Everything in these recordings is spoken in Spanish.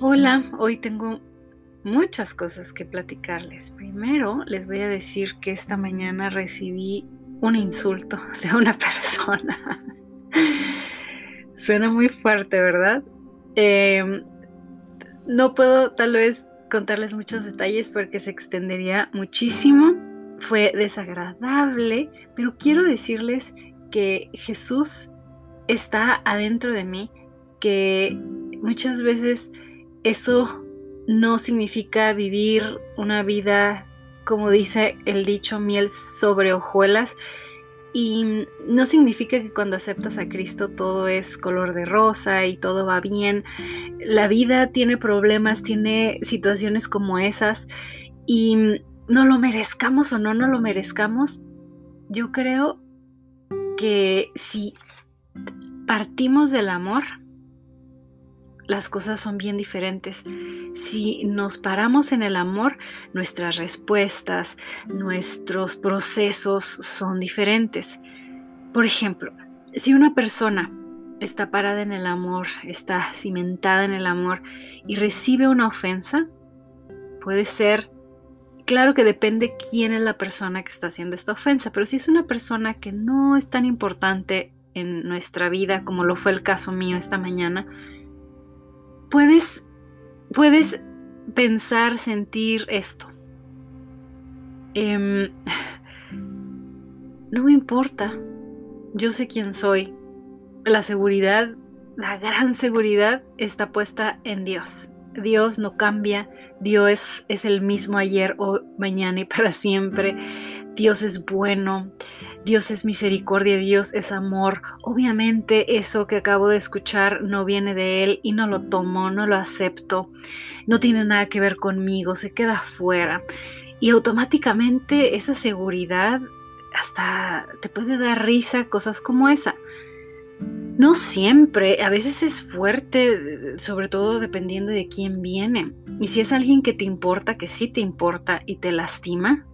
Hola, hoy tengo muchas cosas que platicarles. Primero les voy a decir que esta mañana recibí un insulto de una persona. Suena muy fuerte, ¿verdad? Em, no puedo tal vez contarles muchos detalles porque se extendería muchísimo. Fue desagradable, pero quiero decirles que Jesús está adentro de mí, que muchas veces eso no significa vivir una vida, como dice el dicho, miel sobre hojuelas. Y no significa que cuando aceptas a Cristo todo es color de rosa y todo va bien. La vida tiene problemas, tiene situaciones como esas. Y no lo merezcamos o no no lo merezcamos, yo creo que si partimos del amor, las cosas son bien diferentes. Si nos paramos en el amor, nuestras respuestas, nuestros procesos son diferentes. Por ejemplo, si una persona está parada en el amor, está cimentada en el amor y recibe una ofensa, puede ser, claro que depende quién es la persona que está haciendo esta ofensa, pero si es una persona que no es tan importante en nuestra vida como lo fue el caso mío esta mañana, puedes, puedes pensar, sentir esto. Em, no me importa, yo sé quién soy. La seguridad, la gran seguridad está puesta en Dios. Dios no cambia, Dios es el mismo ayer, o mañana y para siempre. Dios es bueno, Dios es misericordia, Dios es amor. Obviamente eso que acabo de escuchar no viene de Él y no lo tomo, no lo acepto, no tiene nada que ver conmigo, se queda fuera. Y automáticamente esa seguridad hasta te puede dar risa cosas como esa. No siempre, a veces es fuerte, sobre todo dependiendo de quién viene. Y si es alguien que te importa, que sí te importa y te lastima,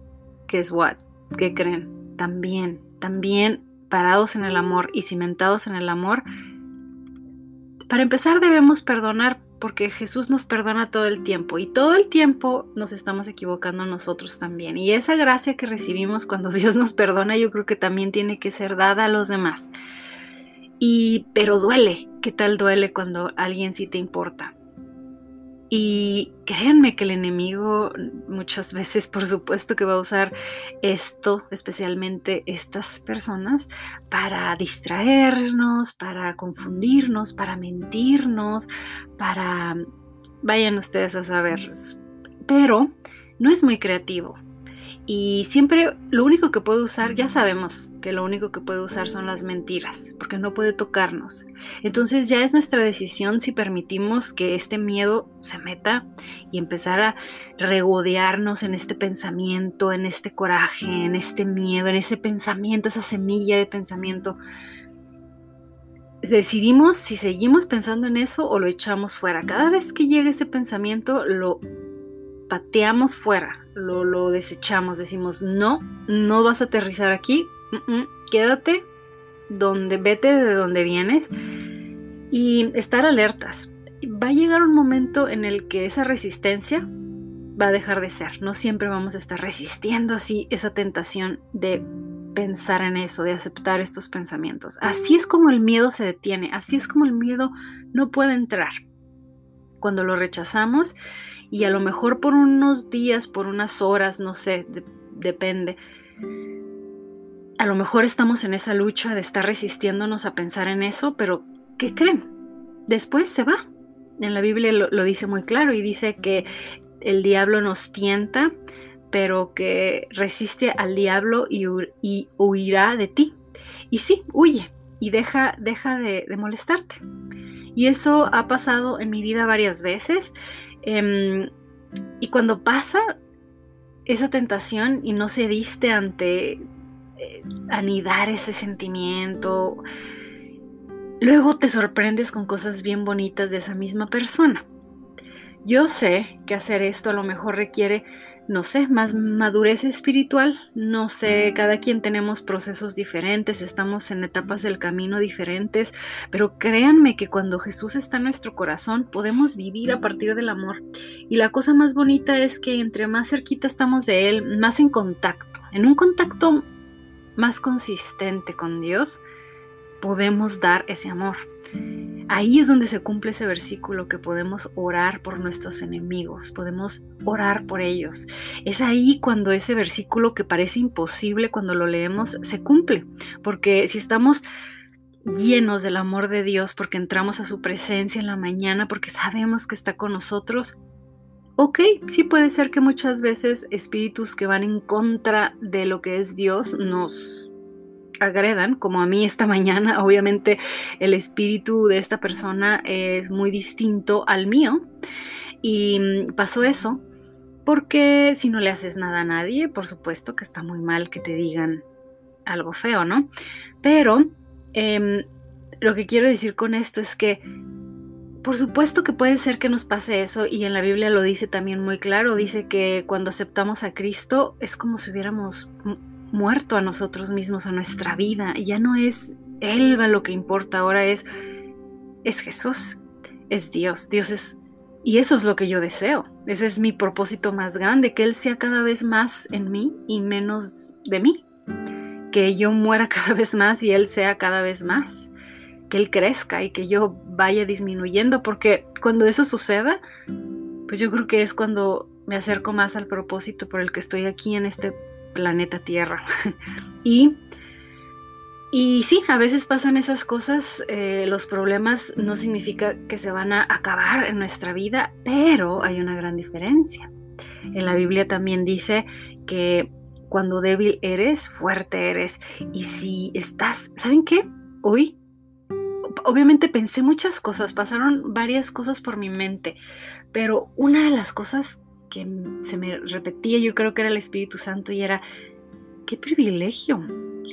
¿qué es what? ¿Qué creen? También, también parados en el amor y cimentados en el amor, para empezar debemos perdonar porque Jesús nos perdona todo el tiempo y todo el tiempo nos estamos equivocando nosotros también. Y esa gracia que recibimos cuando Dios nos perdona yo creo que también tiene que ser dada a los demás. Y pero duele, ¿qué tal duele cuando alguien sí te importa? Y créanme que el enemigo muchas veces, por supuesto, que va a usar esto, especialmente estas personas, para distraernos, para confundirnos, para mentirnos, para... Vayan ustedes a saber. Pero no es muy creativo. Y siempre lo único que puede usar, ya sabemos que lo único que puede usar son las mentiras, porque no puede tocarnos. Entonces ya es nuestra decisión si permitimos que este miedo se meta y empezar a regodearnos en este pensamiento, en este coraje, en este miedo, en ese pensamiento, esa semilla de pensamiento. Decidimos si seguimos pensando en eso o lo echamos fuera. Cada vez que llega ese pensamiento, lo pateamos fuera, lo, desechamos, decimos, no, no vas a aterrizar aquí, quédate donde, vete de donde vienes y estar alertas. Va a llegar un momento en el que esa resistencia va a dejar de ser. No siempre vamos a estar resistiendo así esa tentación de pensar en eso, de aceptar estos pensamientos. Así es como el miedo se detiene, así es como el miedo no puede entrar. Cuando lo rechazamos y a lo mejor por unos días, por unas horas, no sé, depende. A lo mejor estamos en esa lucha de estar resistiéndonos a pensar en eso, pero ¿qué creen? Después se va. En la Biblia lo, dice muy claro y dice que el diablo nos tienta, pero que resiste al diablo y, huirá de ti. Y sí, huye y deja, deja de molestarte. Y eso ha pasado en mi vida varias veces. Em, y cuando pasa esa tentación y no se diste ante eh, anidar ese sentimiento, luego te sorprendes con cosas bien bonitas de esa misma persona. Yo sé que hacer esto a lo mejor requiere no sé, más madurez espiritual, no sé, cada quien tenemos procesos diferentes, estamos en etapas del camino diferentes, pero créanme que cuando Jesús está en nuestro corazón podemos vivir a partir del amor. Y la cosa más bonita es que entre más cerquita estamos de Él, más en contacto, en un contacto más consistente con Dios, podemos dar ese amor. Ahí es donde se cumple ese versículo que podemos orar por nuestros enemigos, podemos orar por ellos. Es ahí cuando ese versículo que parece imposible cuando lo leemos se cumple, porque si estamos llenos del amor de Dios, porque entramos a su presencia en la mañana, porque sabemos que está con nosotros, ok, sí puede ser que muchas veces espíritus que van en contra de lo que es Dios nos agredan, como a mí esta mañana, obviamente el espíritu de esta persona es muy distinto al mío. Y mm, pasó eso porque si no le haces nada a nadie, por supuesto que está muy mal que te digan algo feo, ¿no? Pero em, lo que quiero decir con esto es que por supuesto que puede ser que nos pase eso y en la Biblia lo dice también muy claro, dice que cuando aceptamos a Cristo es como si hubiéramos muerto a nosotros mismos, a nuestra vida. Ya no es Él lo que importa, ahora es, es Jesús, es Dios. Dios es... Y eso es lo que yo deseo. Ese es mi propósito más grande, que Él sea cada vez más en mí y menos de mí. Que yo muera cada vez más y Él sea cada vez más. Que Él crezca y que yo vaya disminuyendo, porque cuando eso suceda, pues yo creo que es cuando me acerco más al propósito por el que estoy aquí en este planeta Tierra. y, y sí, a veces pasan esas cosas, eh, los problemas no significa que se van a acabar en nuestra vida, pero hay una gran diferencia. En la Biblia también dice que cuando débil eres, fuerte eres. Y si estás, ¿saben qué? Hoy, obviamente pensé muchas cosas, pasaron varias cosas por mi mente, pero una de las cosas que se me repetía, yo creo que era el Espíritu Santo y era, qué privilegio,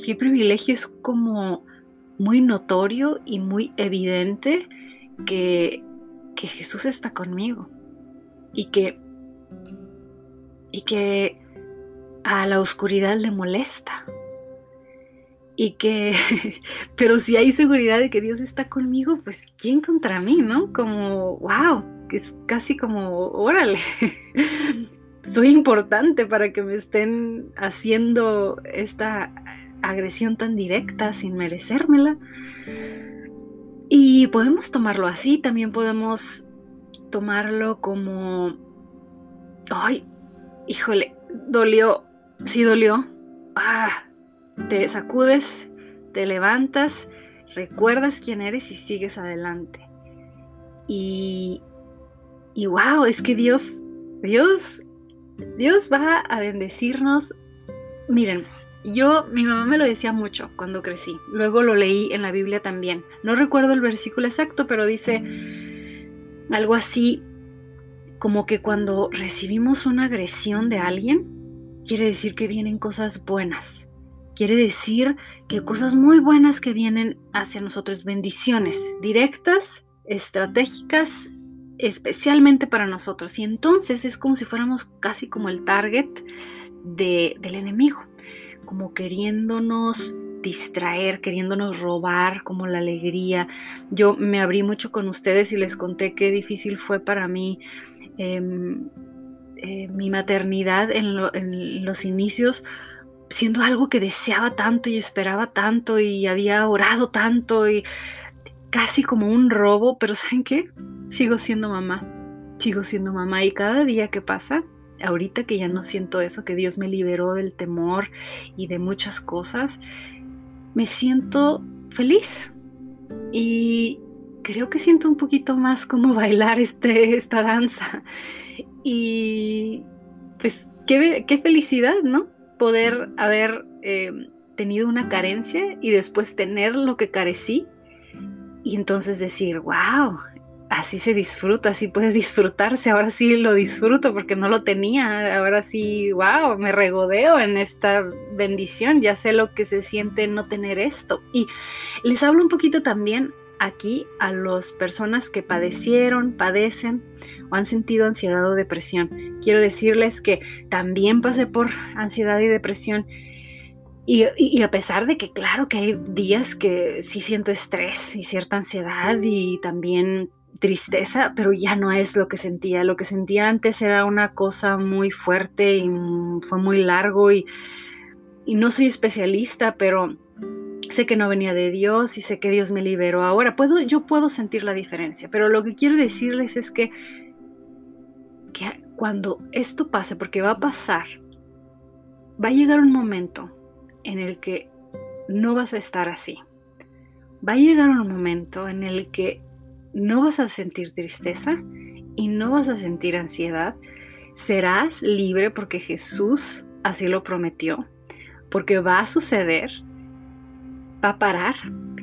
qué privilegio es como muy notorio y muy evidente que, que Jesús está conmigo y que, y que a la oscuridad le molesta. Y que, pero si hay seguridad de que Dios está conmigo, pues ¿quién contra mí, no? Como, wow, es casi como, órale, soy importante para que me estén haciendo esta agresión tan directa sin merecérmela. Y podemos tomarlo así, también podemos tomarlo como, ay, híjole, dolió, sí dolió. Ah, te sacudes, te levantas, recuerdas quién eres y sigues adelante. Y, y wow, es que Dios, Dios, Dios va a bendecirnos. Miren, yo, mi mamá me lo decía mucho cuando crecí. Luego lo leí en la Biblia también. No recuerdo el versículo exacto, pero dice algo así como que cuando recibimos una agresión de alguien, quiere decir que vienen cosas buenas. Quiere decir que cosas muy buenas que vienen hacia nosotros, bendiciones directas, estratégicas, especialmente para nosotros. Y entonces es como si fuéramos casi como el target del enemigo, como queriéndonos distraer, queriéndonos robar como la alegría. Yo me abrí mucho con ustedes y les conté qué difícil fue para mí em, eh, mi maternidad en los inicios siendo algo que deseaba tanto y esperaba tanto y había orado tanto y casi como un robo, pero ¿saben qué? sigo siendo mamá, sigo siendo mamá y cada día que pasa, ahorita que ya no siento eso, que Dios me liberó del temor y de muchas cosas, me siento feliz y creo que siento un poquito más como bailar este, esta danza. Y pues qué, qué felicidad, ¿no? Poder haber eh, tenido una carencia y después tener lo que carecí y entonces decir, wow, así se disfruta, así puede disfrutarse, ahora sí lo disfruto porque no lo tenía, ahora sí, wow, me regodeo en esta bendición, ya sé lo que se siente no tener esto. Y les hablo un poquito también aquí a las personas que padecieron, padecen o han sentido ansiedad o depresión. quiero decirles que también pasé por ansiedad y depresión. Y, a pesar de que claro que hay días que sí siento estrés y cierta ansiedad y también tristeza, pero ya no es lo que sentía. Lo que sentía antes era una cosa muy fuerte y fue muy largo y, y no soy especialista, pero sé que no venía de Dios y sé que Dios me liberó. Ahora puedo, yo puedo sentir la diferencia, pero lo que quiero decirles es que, que cuando esto pase, porque va a pasar, va a llegar un momento en el que no vas a estar así. Va a llegar un momento en el que no vas a sentir tristeza y no vas a sentir ansiedad. Serás libre porque Jesús así lo prometió, porque va a suceder, va a parar,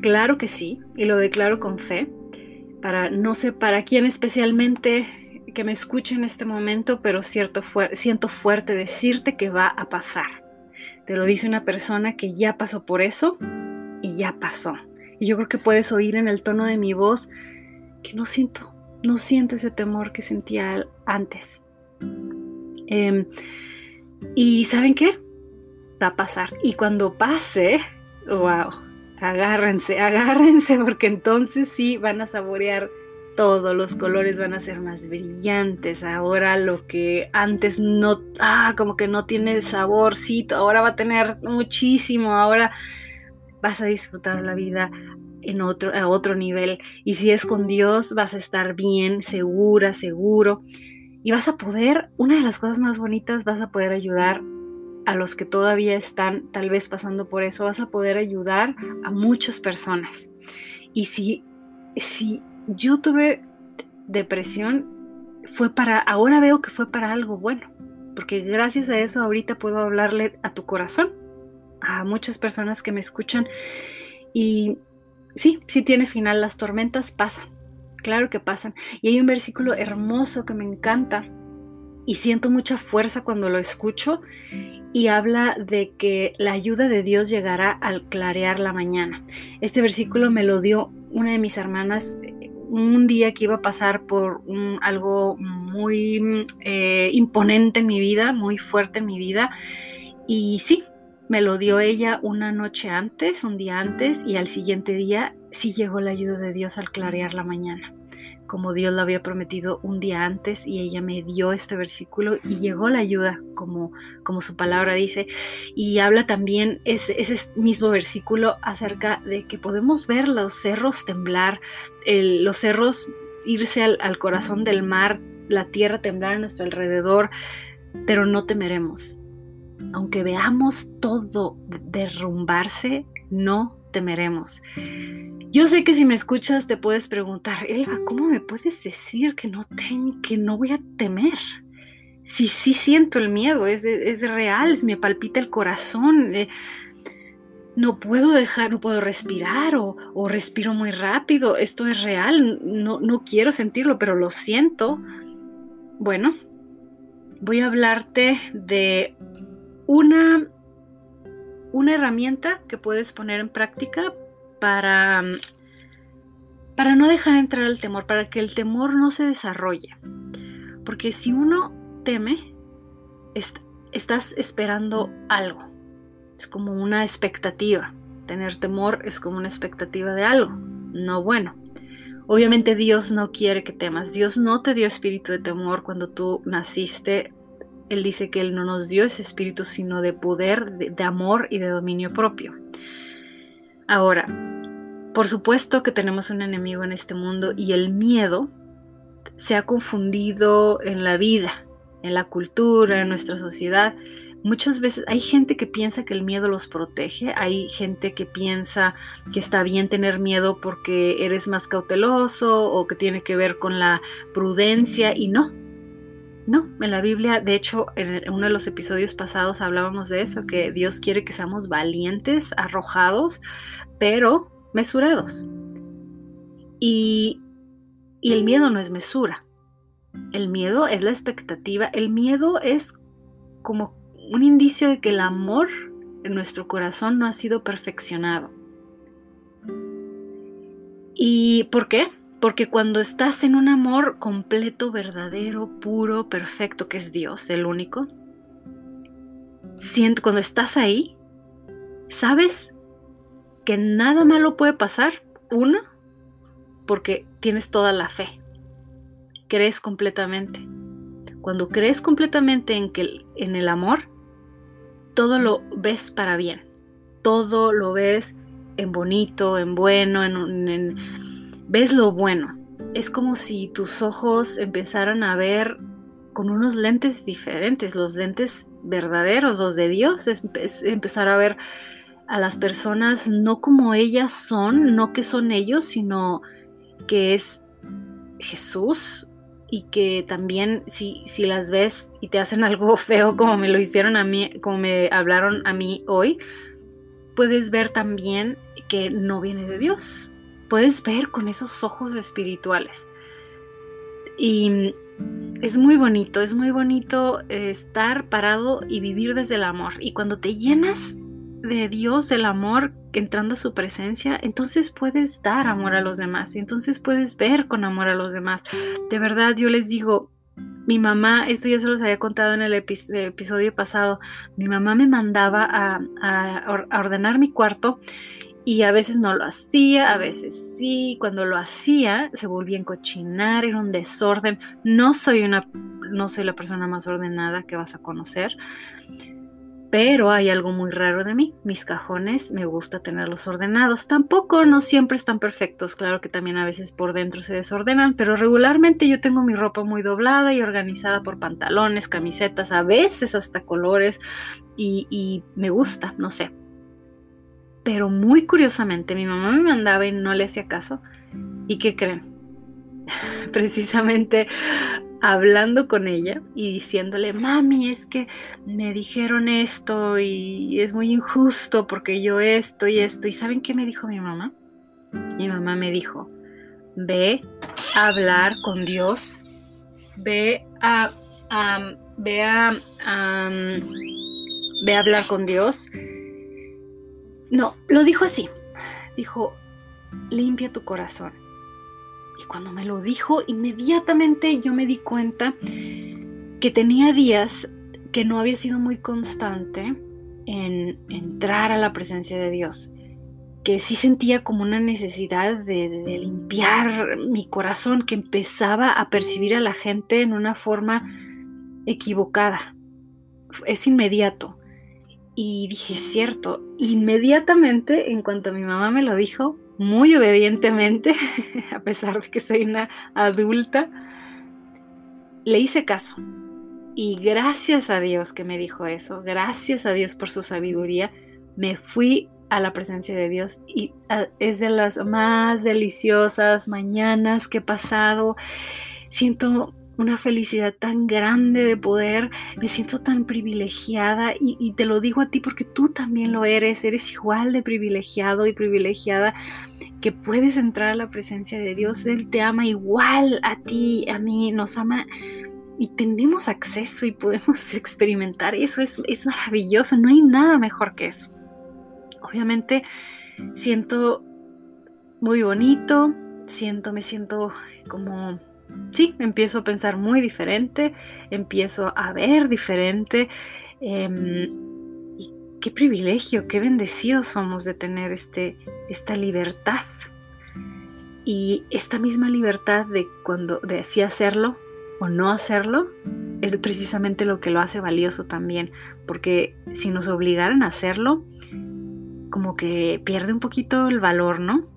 claro que sí, y lo declaro con fe, para no sé para quién especialmente que me escuche en este momento, pero siento fuerte decirte que va a pasar. Te lo dice una persona que ya pasó por eso y ya pasó. Y yo creo que puedes oír en el tono de mi voz que no siento, no siento ese temor que sentía antes. Em, y ¿saben qué? Va a pasar. Y cuando pase, wow, agárrense, agárrense porque entonces sí van a saborear todos los colores van a ser más brillantes. Ahora lo que antes no, ah, como que no tiene saborcito, ahora va a tener muchísimo. Ahora vas a disfrutar la vida en otro, a otro nivel. Y si es con Dios, vas a estar bien, segura, seguro. Y vas a poder, una de las cosas más bonitas, vas a poder ayudar a los que todavía están tal vez pasando por eso, vas a poder ayudar a muchas personas. Y si, si yo tuve depresión, fue para, ahora veo que fue para algo bueno, porque gracias a eso ahorita puedo hablarle a tu corazón, a muchas personas que me escuchan y sí, sí tiene final, las tormentas pasan, claro que pasan. Y hay un versículo hermoso que me encanta y siento mucha fuerza cuando lo escucho y habla de que la ayuda de Dios llegará al clarear la mañana. Este versículo me lo dio una de mis hermanas un día que iba a pasar por algo muy eh, imponente en mi vida, muy fuerte en mi vida. Y sí, me lo dio ella una noche antes, un día antes, y al siguiente día sí llegó la ayuda de Dios al clarear la mañana como Dios lo había prometido un día antes y ella me dio este versículo y llegó la ayuda como, como su palabra dice y habla también ese, ese mismo versículo acerca de que podemos ver los cerros temblar, los cerros irse al, al corazón del mar, la tierra temblar a nuestro alrededor, pero no temeremos. Aunque veamos todo derrumbarse, no temeremos. Yo sé que si me escuchas te puedes preguntar, Elba, ¿cómo me puedes decir que no, ten, que no voy a temer? Si sí siento el miedo, es, es real, me palpita el corazón. Eh, no puedo dejar, no puedo respirar o, o, respiro muy rápido. Esto es real, no, no quiero sentirlo, pero lo siento. Bueno, voy a hablarte de una, una herramienta que puedes poner en práctica para, para no dejar entrar el temor, para que el temor no se desarrolle. Porque si uno teme, estás esperando algo. Es como una expectativa. Tener temor es como una expectativa de algo, no bueno. Obviamente Dios no quiere que temas. Dios no te dio espíritu de temor cuando tú naciste. Él dice que Él no nos dio ese espíritu, sino de poder, de amor y de dominio propio. Ahora, por supuesto que tenemos un enemigo en este mundo y el miedo se ha confundido en la vida, en la cultura, en nuestra sociedad. Muchas veces hay gente que piensa que el miedo los protege, hay gente que piensa que está bien tener miedo porque eres más cauteloso o que tiene que ver con la prudencia y no, no, en la Biblia, de hecho, en uno de los episodios pasados hablábamos de eso, que Dios quiere que seamos valientes, arrojados, pero mesurados. Y, y el miedo no es mesura. El miedo es la expectativa. El miedo es como un indicio de que el amor en nuestro corazón no ha sido perfeccionado. ¿Y por qué? Porque cuando estás en un amor completo, verdadero, puro, perfecto, que es Dios, el único, cuando estás ahí, sabes que nada malo puede pasar. Uno, porque tienes toda la fe. Crees completamente. Cuando crees completamente en que en el amor, todo lo ves para bien. Todo lo ves en bonito, en bueno, en, ves lo bueno. Es como si tus ojos empezaran a ver con unos lentes diferentes, los lentes verdaderos, los de Dios, es, empezar a ver a las personas no como ellas son, no que son ellos, sino que es Jesús y que también si, si las ves y te hacen algo feo como me lo hicieron a mí, como me hablaron a mí hoy, puedes ver también que no viene de Dios. Puedes ver con esos ojos espirituales. Y es muy bonito, es muy bonito estar parado y vivir desde el amor. Y cuando te llenas de Dios, del amor, entrando a su presencia, entonces puedes dar amor a los demás, entonces puedes ver con amor a los demás. De verdad, yo les digo, mi mamá, esto ya se los había contado en el episodio pasado, mi mamá me mandaba a, ordenar mi cuarto y a veces no lo hacía, a veces sí. Cuando lo hacía, se volvía a encochinar, era un desorden. No soy una, no soy la persona más ordenada que vas a conocer. Pero hay algo muy raro de mí. Mis cajones me gusta tenerlos ordenados. Tampoco no siempre están perfectos. Claro que también a veces por dentro se desordenan, pero regularmente yo tengo mi ropa muy doblada y organizada por pantalones, camisetas, a veces hasta colores. Y, y me gusta, no sé. Pero muy curiosamente mi mamá me mandaba y no le hacía caso. ¿Y qué creen? Precisamente hablando con ella y diciéndole, mami, es que me dijeron esto y es muy injusto porque yo esto y esto. ¿Y saben qué me dijo mi mamá? Mi mamá me dijo, ve a hablar con Dios, ve a, ve a, ve a hablar con Dios. No, lo dijo así. Dijo, limpia tu corazón cuando me lo dijo, inmediatamente yo me di cuenta que tenía días que no había sido muy constante en entrar a la presencia de Dios, que sí sentía como una necesidad de, limpiar mi corazón, que empezaba a percibir a la gente en una forma equivocada. Es inmediato. Y dije, cierto, inmediatamente, en cuanto mi mamá me lo dijo, muy obedientemente, a pesar de que soy una adulta, le hice caso. Y gracias a Dios que me dijo eso, gracias a Dios por su sabiduría, me fui a la presencia de Dios y ah, es de las más deliciosas mañanas que he pasado. Siento una felicidad tan grande de poder, me siento tan privilegiada y, te lo digo a ti porque tú también lo eres, eres igual de privilegiado y privilegiada que puedes entrar a la presencia de Dios, Él te ama igual a ti, a mí, nos ama y tenemos acceso y podemos experimentar eso, es, es maravilloso, no hay nada mejor que eso. Obviamente siento muy bonito, siento, me siento como sí, empiezo a pensar muy diferente, empiezo a ver diferente. Em, qué privilegio, qué bendecidos somos de tener este, esta libertad. Y esta misma libertad de cuando de así hacerlo o no hacerlo es precisamente lo que lo hace valioso también, porque si nos obligaran a hacerlo, como que pierde un poquito el valor, ¿no?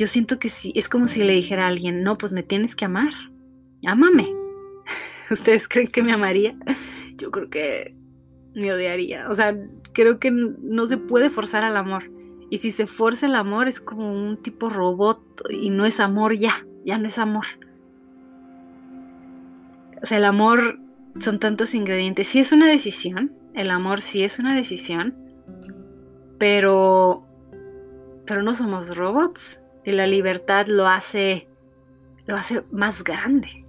Yo siento que sí, es como si le dijera a alguien, no, pues me tienes que amar, ámame. ¿Ustedes creen que me amaría? Yo creo que me odiaría. O sea, creo que no se puede forzar al amor. Y si se forza el amor es como un tipo robot y no es amor ya, ya no es amor. O sea, el amor son tantos ingredientes. Sí es una decisión, el amor sí es una decisión, pero pero no somos robots y la libertad lo hace, lo hace más grande.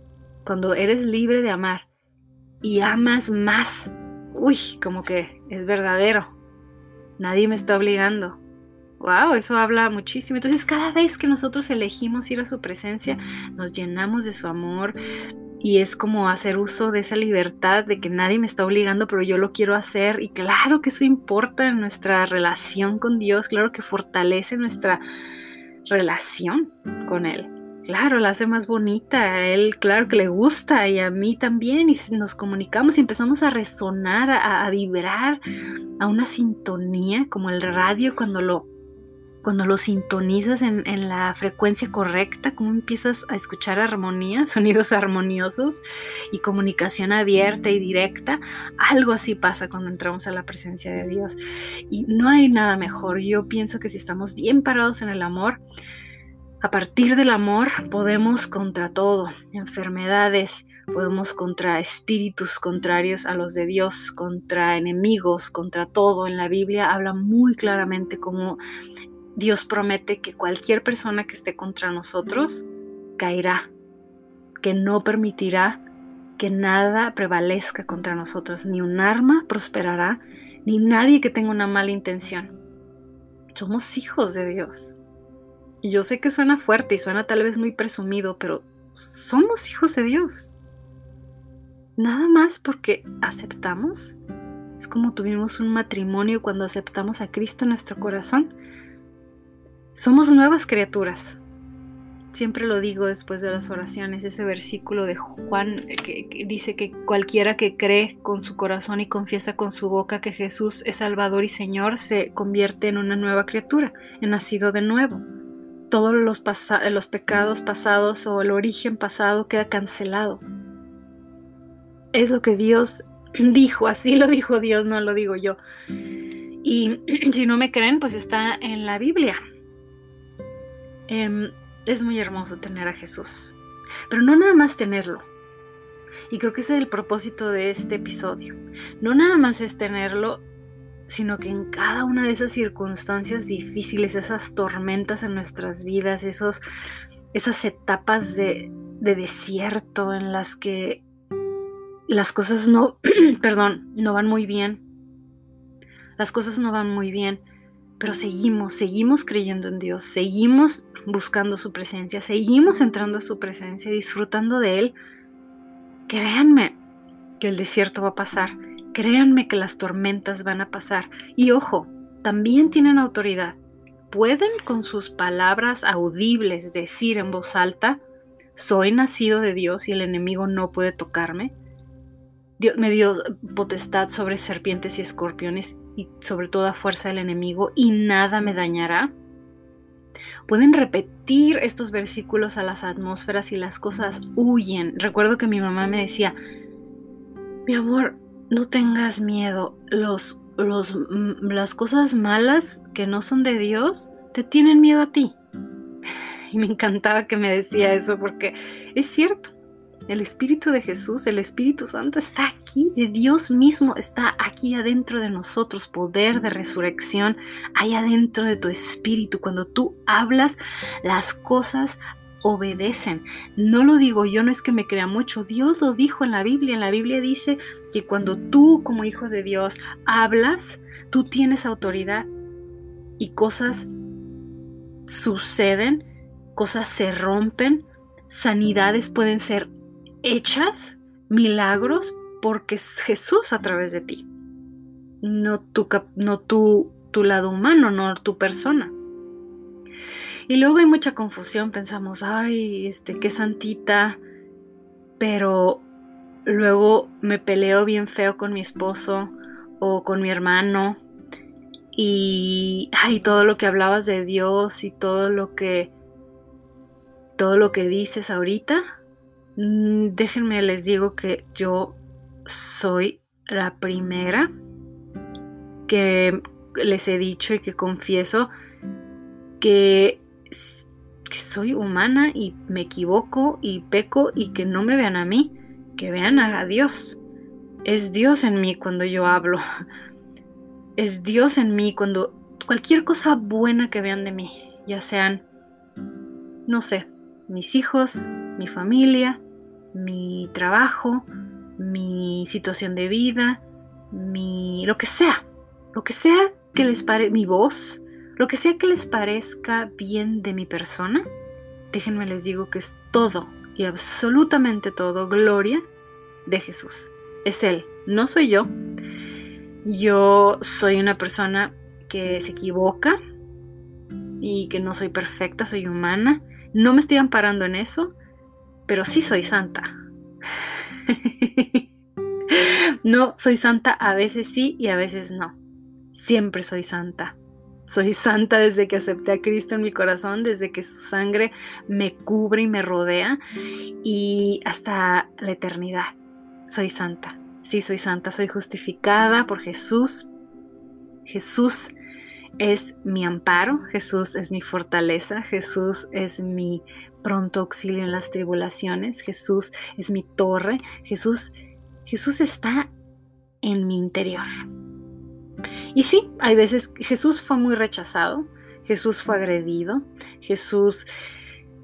Cuando eres libre de amar y amas más, uy, como que es verdadero. Nadie me está obligando. Wow, eso habla muchísimo. Entonces, cada vez que nosotros elegimos ir a su presencia, nos llenamos de su amor y es como hacer uso de esa libertad de que nadie me está obligando, pero yo lo quiero hacer. Y claro que eso importa en nuestra relación con Dios, claro que fortalece nuestra relación con Él. Claro, la hace más bonita, a él claro que le gusta y a mí también y nos comunicamos y empezamos a resonar, a, a vibrar a una sintonía como el radio cuando lo cuando lo sintonizas en, la frecuencia correcta, cómo empiezas a escuchar armonía, sonidos armoniosos y comunicación abierta y directa, algo así pasa cuando entramos a la presencia de Dios. Y no hay nada mejor. Yo pienso que si estamos bien parados en el amor, a partir del amor podemos contra todo, enfermedades, podemos contra espíritus contrarios a los de Dios, contra enemigos, contra todo. En la Biblia habla muy claramente cómo Dios promete que cualquier persona que esté contra nosotros caerá, que no permitirá que nada prevalezca contra nosotros, ni un arma prosperará, ni nadie que tenga una mala intención. Somos hijos de Dios. Y yo sé que suena fuerte y suena tal vez muy presumido, pero somos hijos de Dios. Nada más porque aceptamos. Es como tuvimos un matrimonio cuando aceptamos a Cristo en nuestro corazón somos nuevas criaturas. Siempre lo digo después de las oraciones, ese versículo de Juan que, dice que cualquiera que cree con su corazón y confiesa con su boca que Jesús es Salvador y Señor se convierte en una nueva criatura, en nacido de nuevo. Todos los, los pecados pasados o el origen pasado queda cancelado. Es lo que Dios dijo, así lo dijo Dios, no lo digo yo. Y si no me creen, pues está en la Biblia. Em, es muy hermoso tener a Jesús, pero no nada más tenerlo. Y creo que ese es el propósito de este episodio. No nada más es tenerlo, sino que en cada una de esas circunstancias difíciles, esas tormentas en nuestras vidas, esos, esas etapas de, de desierto en las que las cosas no, perdón, no van muy bien. Las cosas no van muy bien, pero seguimos, seguimos creyendo en Dios, seguimos buscando su presencia, seguimos entrando a su presencia, disfrutando de Él, créanme que el desierto va a pasar, créanme que las tormentas van a pasar. Y ojo, también tienen autoridad. Pueden con sus palabras audibles decir en voz alta, soy nacido de Dios y el enemigo no puede tocarme. Me dio potestad sobre serpientes y escorpiones y sobre toda fuerza del enemigo y nada me dañará. Pueden repetir estos versículos a las atmósferas y las cosas huyen. Recuerdo que mi mamá me decía, mi amor, no tengas miedo, los, los, mm, las cosas malas que no son de Dios te tienen miedo a ti. Y me encantaba que me decía eso porque es cierto. El Espíritu de Jesús, el Espíritu Santo está aquí, de Dios mismo está aquí adentro de nosotros, poder de resurrección, hay adentro de tu espíritu. Cuando tú hablas, las cosas obedecen. No lo digo yo, no es que me crea mucho, Dios lo dijo en la Biblia. En la Biblia dice que cuando tú como hijo de Dios hablas, tú tienes autoridad y cosas suceden, cosas se rompen, sanidades pueden ser hechas milagros porque es Jesús a través de ti. No tu, no tu, tu lado humano, no tu persona. Y luego hay mucha confusión, pensamos, ay, este, qué santita, pero luego me peleo bien feo con mi esposo o con mi hermano y ay, todo lo que hablabas de Dios y todo lo que todo lo que dices ahorita déjenme les digo que yo soy la primera que les he dicho y que confieso que, soy humana y me equivoco y peco y que no me vean a mí, que vean a Dios. Es Dios en mí cuando yo hablo. Es Dios en mí cuando cualquier cosa buena que vean de mí, ya sean, no sé, mis hijos, mi familia, mi trabajo, mi situación de vida, mi lo que sea, lo que sea que les pare, mi voz, Lo que sea que les parezca bien de mi persona, déjenme les digo que es todo y absolutamente todo gloria de Jesús. Es Él, no soy yo. Yo soy una persona que se equivoca y que no soy perfecta, soy humana. No me estoy amparando en eso, pero sí soy santa. no, soy santa a veces sí y a veces no. Siempre soy santa. Soy santa desde que acepté a Cristo en mi corazón, desde que su sangre me cubre y me rodea y hasta la eternidad. Soy santa. Sí, soy santa. Soy justificada por Jesús. Jesús es mi amparo, Jesús es mi fortaleza, Jesús es mi pronto auxilio en las tribulaciones, Jesús es mi torre, Jesús, Jesús está en mi interior. Y sí, hay veces Jesús fue muy rechazado, Jesús fue agredido, Jesús,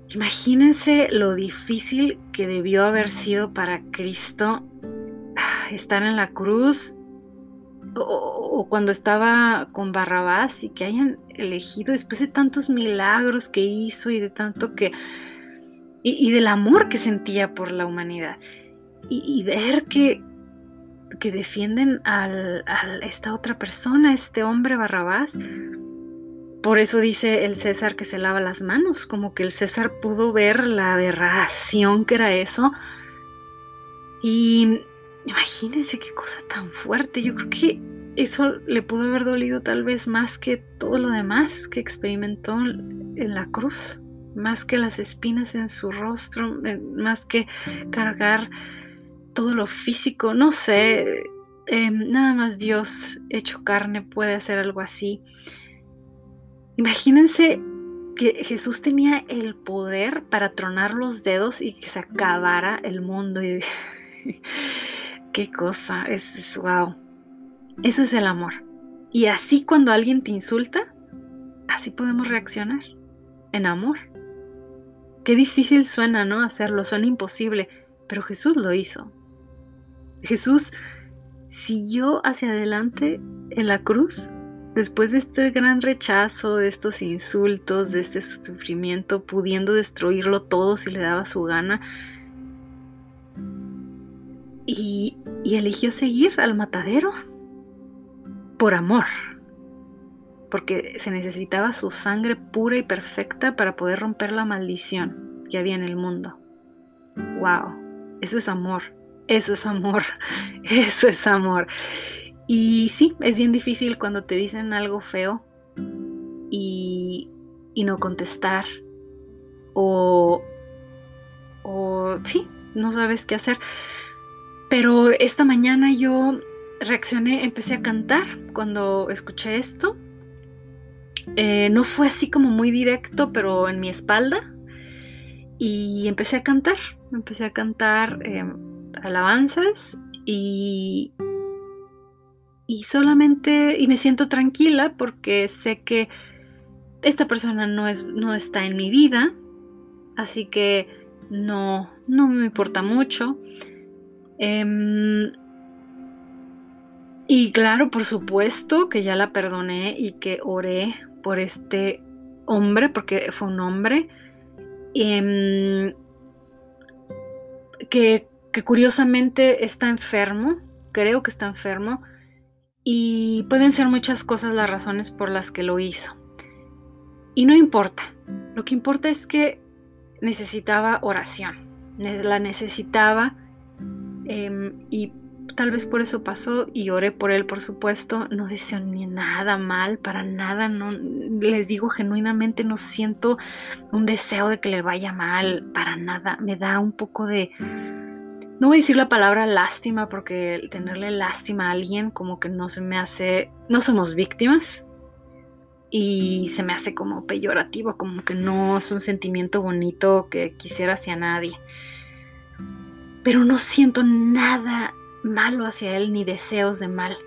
imagínense lo difícil que debió haber sido para Cristo ah, estar en la cruz o, cuando estaba con Barrabás y que hayan elegido después de tantos milagros que hizo y de tanto que y, del amor que sentía por la humanidad y ver que, que defienden a esta otra persona, este hombre Barrabás. Por eso dice el César que se lava las manos, como que el César pudo ver la aberración que era eso. Y imagínense qué cosa tan fuerte. Yo creo que eso le pudo haber dolido tal vez más que todo lo demás que experimentó en la cruz, más que las espinas en su rostro, más que cargar todo lo físico, no sé, em, nada más Dios hecho carne puede hacer algo así. Imagínense que Jesús tenía el poder para tronar los dedos y que se acabara el mundo. Qué cosa, es wow. Eso es el amor. Y así cuando alguien te insulta, así podemos reaccionar, en amor. Qué difícil suena, ¿no? Hacerlo, suena imposible, pero Jesús lo hizo. Jesús siguió hacia adelante en la cruz después de este gran rechazo, de estos insultos, de este sufrimiento, pudiendo destruirlo todo si le daba su gana. Y, y eligió seguir al matadero por amor, porque se necesitaba su sangre pura y perfecta para poder romper la maldición que había en el mundo. ¡Wow! Eso es amor. Eso es amor, eso es amor. Y sí, es bien difícil cuando te dicen algo feo y, no contestar o, o sí, no sabes qué hacer. Pero esta mañana yo reaccioné, empecé a cantar cuando escuché esto. Eh, no fue así como muy directo, pero en mi espalda. Y empecé a cantar, empecé a cantar. Em, alabanzas y, y solamente, y me siento tranquila porque sé que esta persona no, es, no está en mi vida, así que no, no me importa mucho. Em, y claro, por supuesto que ya la perdoné y que oré por este hombre, porque fue un hombre, em, que curiosamente está enfermo, creo que está enfermo, y pueden ser muchas cosas las razones por las que lo hizo. Y no importa, lo que importa es que necesitaba oración, la necesitaba em, y tal vez por eso pasó y oré por él, por supuesto. No deseo ni nada mal, para nada. No, les digo genuinamente, no siento un deseo de que le vaya mal, para nada. Me da un poco de, no voy a decir la palabra lástima porque tenerle lástima a alguien como que no se me hace, no somos víctimas y se me hace como peyorativo, como que no es un sentimiento bonito que quisiera hacia nadie. Pero no siento nada malo hacia él ni deseos de mal.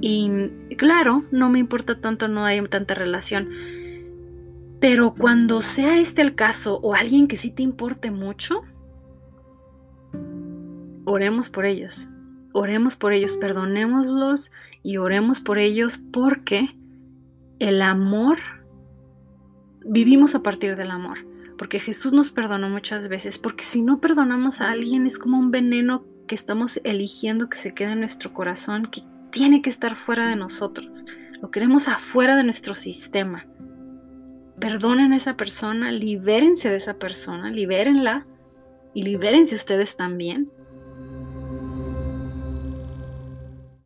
Y claro, no me importa tanto, no hay tanta relación. Pero cuando sea este el caso o alguien que sí te importe mucho, oremos por ellos. Oremos por ellos, perdonémoslos y oremos por ellos porque el amor, vivimos a partir del amor, porque Jesús nos perdonó muchas veces, porque si no perdonamos a alguien es como un veneno que estamos eligiendo que se quede en nuestro corazón, que tiene que estar fuera de nosotros, lo queremos afuera de nuestro sistema. Perdonen a esa persona, libérense de esa persona, libérenla y libérense ustedes también